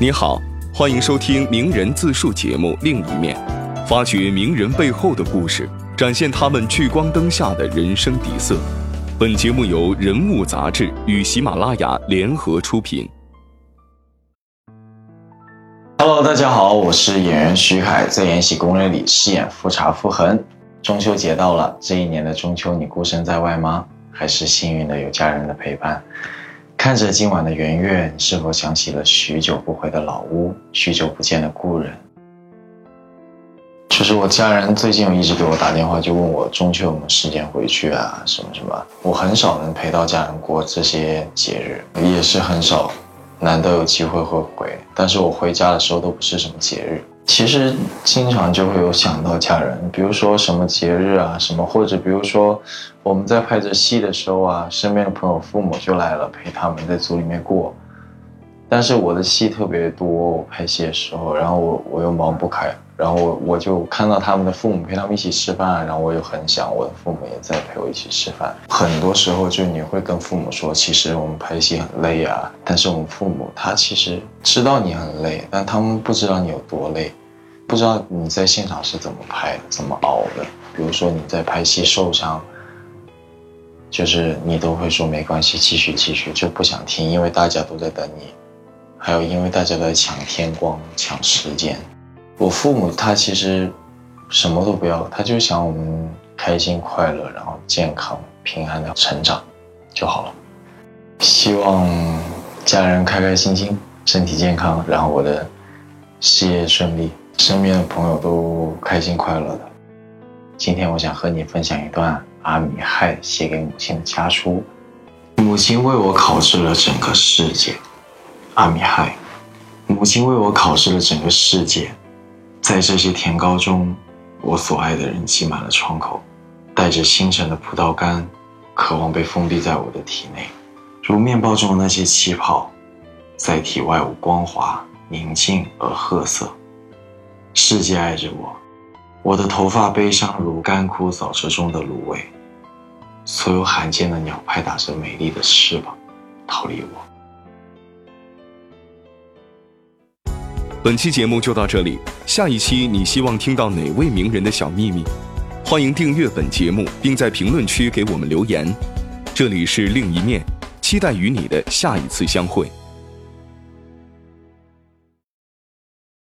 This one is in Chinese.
你好，欢迎收听名人自述节目《另一面》，发掘名人背后的故事，展现他们聚光灯下的人生底色。本节目由人物杂志与喜马拉雅联合出品。Hello，大家好，我是演员徐凯，在《延禧攻略》里饰演富察傅恒。中秋节到了，这一年的中秋，你孤身在外吗？还是幸运的有家人的陪伴？看着今晚的圆月，你是否想起了许久不回的老屋，许久不见的故人？就是我家人最近一直给我打电话，就问我中秋有没有时间回去啊，什么什么。我很少能陪到家人过这些节日，也是很少。难得有机会会回，但是我回家的时候都不是什么节日。其实经常就会有想到家人，比如说什么节日啊，什么或者比如说我们在拍着戏的时候啊，身边的朋友父母就来了，陪他们在组里面过。但是我的戏特别多，我拍戏的时候，然后我我又忙不开。然后我我就看到他们的父母陪他们一起吃饭，然后我又很想我的父母也在陪我一起吃饭。很多时候就你会跟父母说，其实我们拍戏很累啊，但是我们父母他其实知道你很累，但他们不知道你有多累，不知道你在现场是怎么拍，怎么熬的。比如说你在拍戏受伤，就是你都会说没关系，继续继续，就不想听，因为大家都在等你，还有因为大家都在抢天光、抢时间。我父母他其实什么都不要，他就想我们开心快乐，然后健康平安的成长就好了。希望家人开开心心，身体健康，然后我的事业顺利，身边的朋友都开心快乐的。今天我想和你分享一段阿米亥写给母亲的家书。母亲为我考制了整个世界，阿米亥，母亲为我考试了整个世界。在这些甜糕中，我所爱的人挤满了窗口，带着星辰的葡萄干，渴望被封闭在我的体内，如面包中的那些气泡，在体外无光滑、宁静而褐色。世界爱着我，我的头发悲伤如干枯沼泽中的芦苇，所有罕见的鸟拍打着美丽的翅膀，逃离我。本期节目就到这里，下一期你希望听到哪位名人的小秘密？欢迎订阅本节目，并在评论区给我们留言。这里是另一面，期待与你的下一次相会。